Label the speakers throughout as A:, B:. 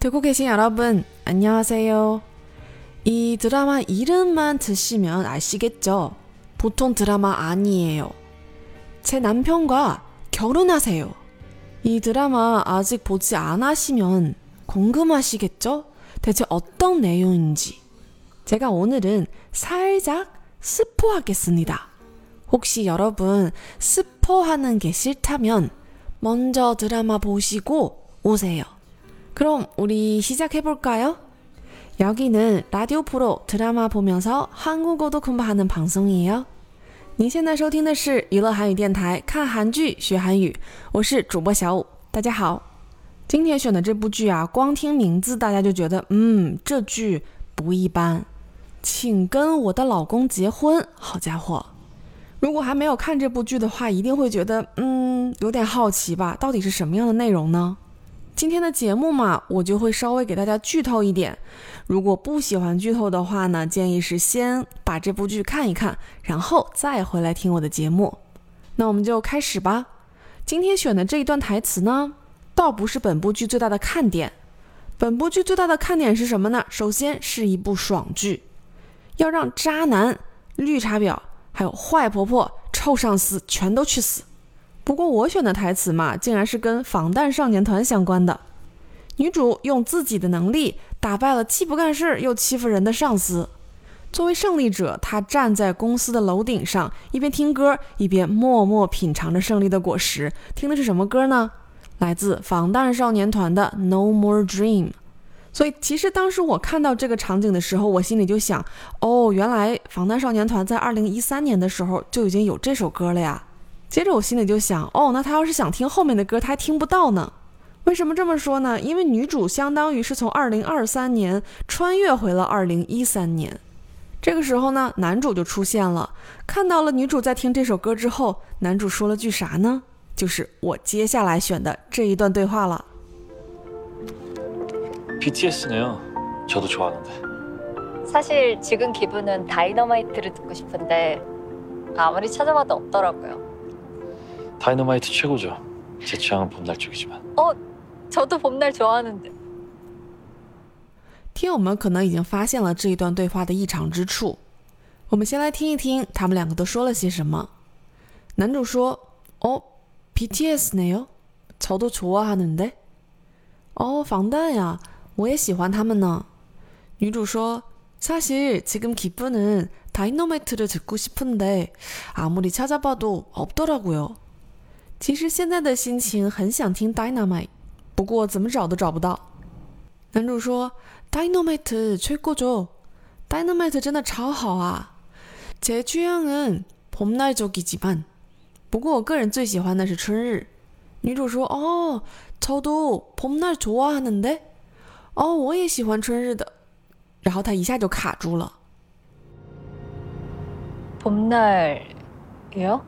A: 듣고 계신 여러분, 안녕하세요. 이 드라마 이름만 드시면 아시겠죠? 보통 드라마 아니에요. 제 남편과 결혼하세요. 이 드라마 아직 보지 않으시면 궁금하시겠죠? 대체 어떤 내용인지. 제가 오늘은 살짝 스포하겠습니다. 혹시 여러분 스포하는 게 싫다면 먼저 드라마 보시고 오세요. 그럼 우리 시작해볼까요? 여기는 라디오 프로 드라마 보면서 한국어도 공부하는 방송이에요. 您现在收听的是娱乐韩语学韩语，我是主播小五。大家好，今天选的这部剧啊，光听名字大家就觉得，嗯，这剧不一般。请跟我的老公结婚，好家伙！如果还没有看这部剧的话，一定会觉得，嗯，有点好奇吧？到底是什么样的内容呢？ 今天的节目嘛，我就会稍微给大家剧透一点。如果不喜欢剧透的话呢，建议是先把这部剧看一看，然后再回来听我的节目。那我们就开始吧。今天选的这一段台词呢，倒不是本部剧最大的看点。本部剧最大的看点是什么呢？首先是一部爽剧，要让渣男、绿茶婊。还有坏婆婆、臭上司全都去死。不过我选的台词嘛，竟然是跟防弹少年团相关的。女主用自己的能力打败了既不干事又欺负人的上司。作为胜利者，她站在公司的楼顶上，一边听歌，一边默默品尝着胜利的果实。听的是什么歌呢？来自防弹少年团的《No More Dream》。所以，其实当时我看到这个场景的时候，我心里就想：哦，原来防弹少年团在二零一三年的时候就已经有这首歌了呀。接着我心里就想：哦，那他要是想听后面的歌，他还听不到呢。为什么这么说呢？因为女主相当于是从二零二三年穿越回了二零一三年。这个时候呢，男主就出现了，看到了女主在听这首歌之后，男主说了句啥呢？就是我接下来选的这一段对话了。
B: BTS네요. 저도 좋아하는데.
C: 사실 지금 기분은 다이너마이트를 듣고 싶은데 아무리 찾아봐도 없더라고요.
B: 다이너마이트 최고죠. 제 취향은 봄날 쪽이지만.
C: 어, 저도 봄날 좋아하는데.
A: 听友们可能已经发现了这一段对话的异常之处。我们先来听一听他们两个都说了些什么。男主说：“哦，BTS네요. 저도 좋아하는데. 哦，防弹呀。”我也喜欢他们呢。女主说：“사실지금기분은다이너마이트를듣고싶은데아무리찾아봐도없더라고요。” 其实现在的心情很想听 Dynamite，不过怎么找都找不到。男主说：“Dynamite 최고죠，Dynamite 真的超好啊。제취향은봄날쪽이지만不过我个人最喜欢的是春日。”女主说：“哦，저도봄날좋아하는데。”哦，我也喜欢春日的，然后他一下就卡住了。
C: 봄날이요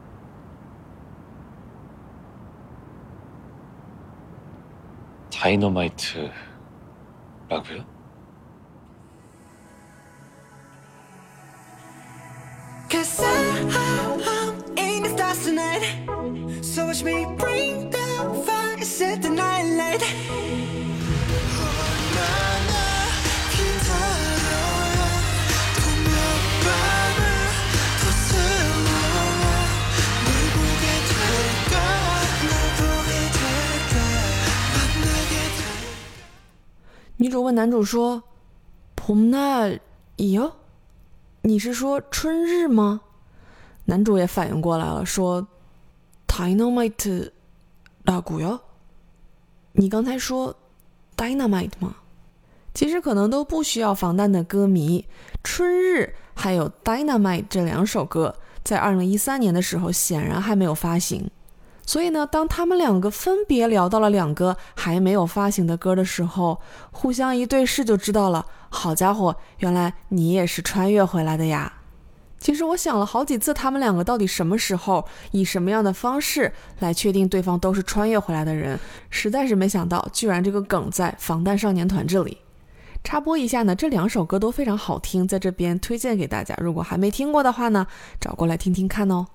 B: 다이너마이트라고요?
D: Cause I'm in the stars tonight So watch me bring the fire, set the night light “
A: 问男主说：“봄날이 요？ 你是说春日吗？”男主也反应过来了，说：“Dynamite 라고 요？ 你刚才说 Dynamite 吗？”其实可能都不需要防弹的歌迷，《春日》还有《Dynamite》这两首歌，在二零一三年的时候显然还没有发行。 所以呢，当他们两个分别聊到了两个还没有发行的歌的时候，互相一对视就知道了。好家伙，原来你也是穿越回来的呀！其实我想了好几次，他们两个到底什么时候以什么样的方式来确定对方都是穿越回来的人，实在是没想到，居然这个梗在防弹少年团这里。插播一下呢，这两首歌都非常好听，在这边推荐给大家。如果还没听过的话呢，找过来听听看哦。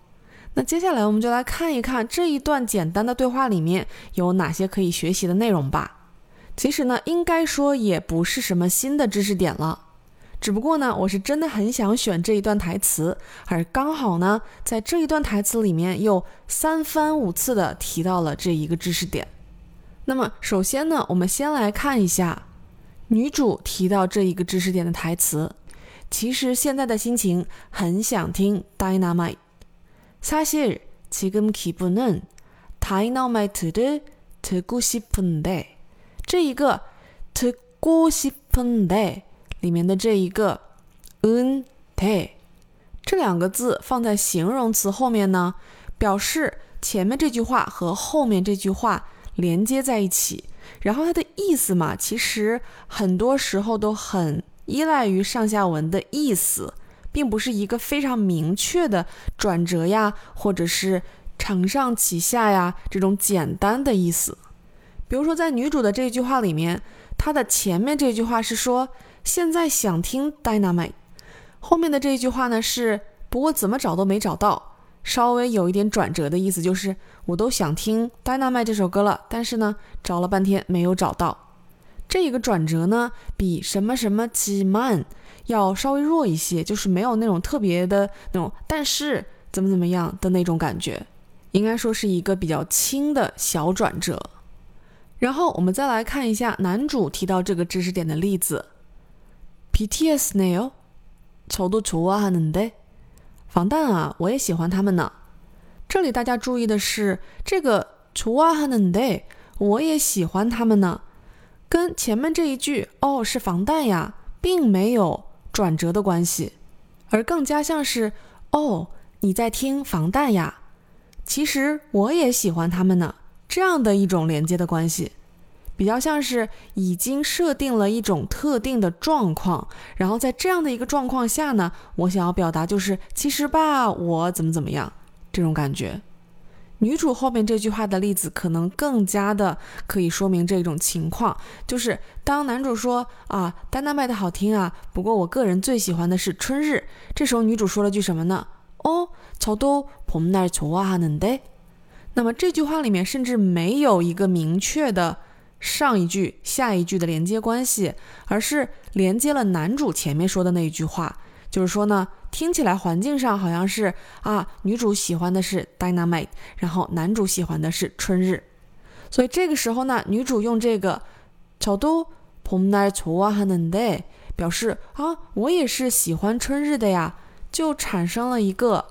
A: 那接下来我们就来看一看这一段简单的对话里面有哪些可以学习的内容吧。其实呢，应该说也不是什么新的知识点了。只不过呢，我是真的很想选这一段台词，而刚好呢，在这一段台词里面又三番五次的提到了这一个知识点。那么，首先呢，我们先来看一下女主提到这一个知识点的台词。其实现在的心情很想听 Dynamite。 사실지금기분은 Dynamite를 듣고 싶은데，这一个듣고 싶은데里面的这一个은 데， 这两个字放在形容词后面呢，表示前面这句话和后面这句话连接在一起。然后它的意思嘛，其实很多时候都很依赖于上下文的意思， 并不是一个非常明确的转折呀，或者是承上启下呀这种简单的意思。比如说在女主的这句话里面，她的前面这句话是说现在想听 Dynamite，后面的这一句话呢是不过怎么找都没找到。稍微有一点转折的意思，就是我都想听《Dynamite》这首歌了，但是呢，找了半天没有找到。这一个转折呢，比什么什么几慢要稍微弱一些，就是没有那种特别的那种，但是怎么怎么样的那种感觉，应该说是一个比较轻的小转折。然后我们再来看一下男主提到这个知识点的例子：BTS 네요저도좋아하는데防弹啊，我也喜欢他们呢。这里大家注意的是，这个除啊哈嫩 day，我也喜欢他们呢， 跟前面这一句哦是防弹呀，并没有转折的关系，而更加像是哦你在听防弹呀，其实我也喜欢他们呢，这样的一种连接的关系。比较像是已经设定了一种特定的状况，然后在这样的一个状况下呢，我想要表达就是其实吧，我怎么怎么样这种感觉。女主后面这句话的例子可能更加的可以说明这种情况，就是当男主说啊，丹娜麦的好听啊，不过我个人最喜欢的是春日，这时候女主说了句什么呢？哦，저도봄날좋아하는 데。 那么这句话里面甚至没有一个明确的。上一句、下一句的连接关系，而是连接了男主前面说的那一句话， 就是说呢，听起来环境上好像是啊，女主喜欢的是 Dynamite，然后男主喜欢的是春日，所以这个时候呢，女主用这个저도봄날좋아하는 데， 表示啊，我也是喜欢春日的呀，就产生了一个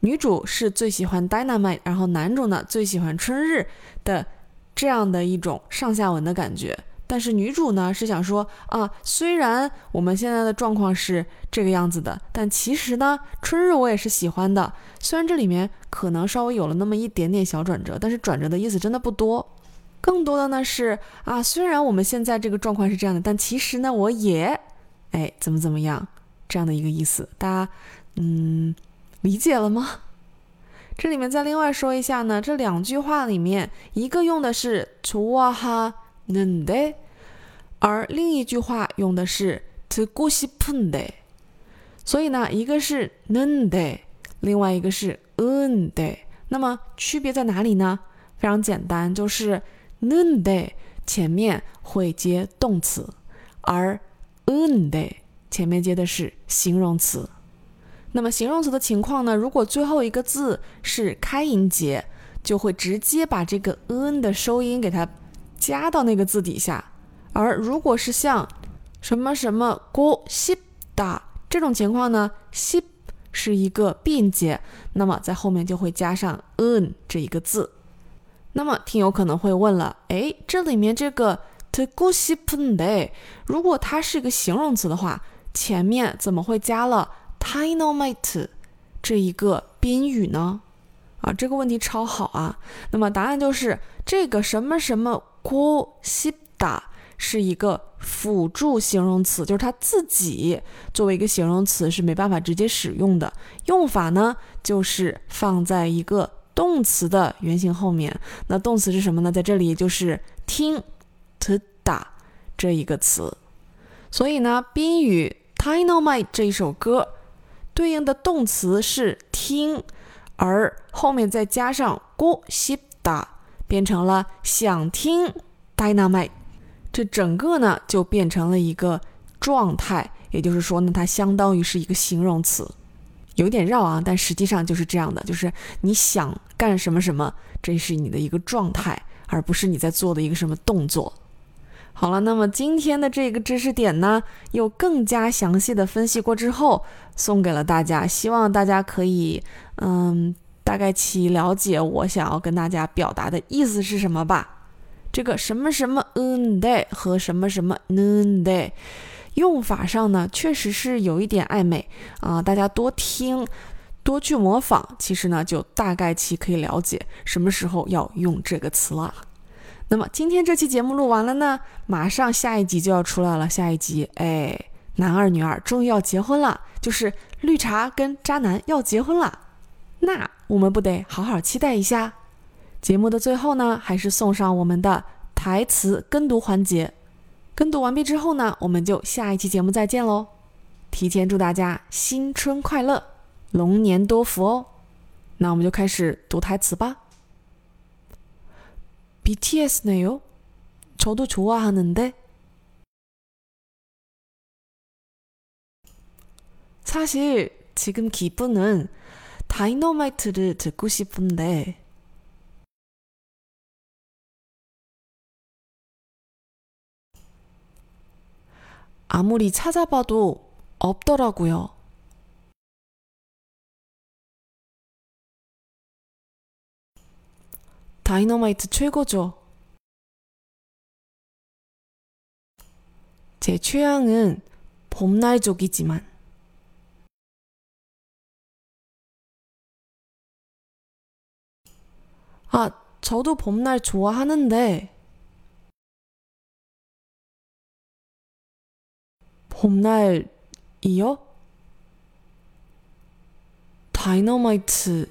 A: 女主是最喜欢 Dynamite，然后男主呢最喜欢春日的。这样的一种上下文的感觉， 但是女主呢是想说啊，虽然我们现在的状况是这个样子的，但其实呢，春日我也是喜欢的。虽然这里面可能稍微有了那么一点点小转折，但是转折的意思真的不多。更多的呢是啊，虽然我们现在这个状况是这样的，但其实呢，我也，哎，怎么怎么样，这样的一个意思，大家，嗯，理解了吗？这里面再另外说一下呢，这两句话里面，一个用的是“图哇哈”。는 데， 而另一句话用的是듣고싶은 데。 所以呢，一个是는 데， 另外一个是은 데。 那么区别在哪里呢？非常简单，就是는 데前面会接动词，而은 데前面接的是形容词。那么形容词的情况呢？如果最后一个字是开音节，就会直接把这个 n 的收音给它 加到那个字底下。而如果是像什么什么 go ship 的这种情况呢，ship 是一个变节，那么在后面就会加上 n 这一个字。那么听友可能会问了，哎，这里面这个 to go ship day，如果它是一个形容词的话，前面怎么会加了 dynamite 这一个宾语呢？啊，这个问题超好啊！那么答案就是这个什么什么。고싶다是一个辅助形容词，就是它自己作为一个形容词是没办法直接使用的。用法呢，就是放在一个动词的原形后面。那动词是什么呢？在这里就是听，t da 这一个词。所以呢，宾语 Dynamite 这一首歌。对应的动词是听，而后面再加上고싶 다， 变成了想听 Dynamite。这整个呢就变成了一个状态，也就是说呢，它相当于是一个形容词，有点绕啊，但实际上就是这样的，就是你想干什么什么，这是你的一个状态，而不是你在做的一个什么动作。好了，那么今天的这个知识点呢，又更加详细的分析过之后，送给了大家，希望大家可以，嗯，大概其了解我想要跟大家表达的意思是什么吧。这个什么什么嗯的和什么什么嗯的用法上呢，确实是有一点暧昧啊，大家多听，多去模仿，其实呢，就大概其可以了解什么时候要用这个词了。那么今天这期节目录完了呢，马上下一集就要出来了。下一集，哎，男二女二终于要结婚了，就是绿茶跟渣男要结婚了。那我们不得好好期待一下？节目的最后呢，还是送上我们的台词跟读环节。跟读完毕之后呢，我们就下一期节目再见喽。提前祝大家新春快乐，龙年多福哦。那我们就开始读台词吧。 BTS네요. 저도 좋아하는데. 사실 지금 기분은 다이너마이트를 듣고 싶은데. 아무리 찾아봐도 없더라고요. 다이너마이트 최고죠. 제 취향은 봄날 쪽이지만 아, 저도 봄날 좋아하는데 봄날이요? 다이너마이트라고요?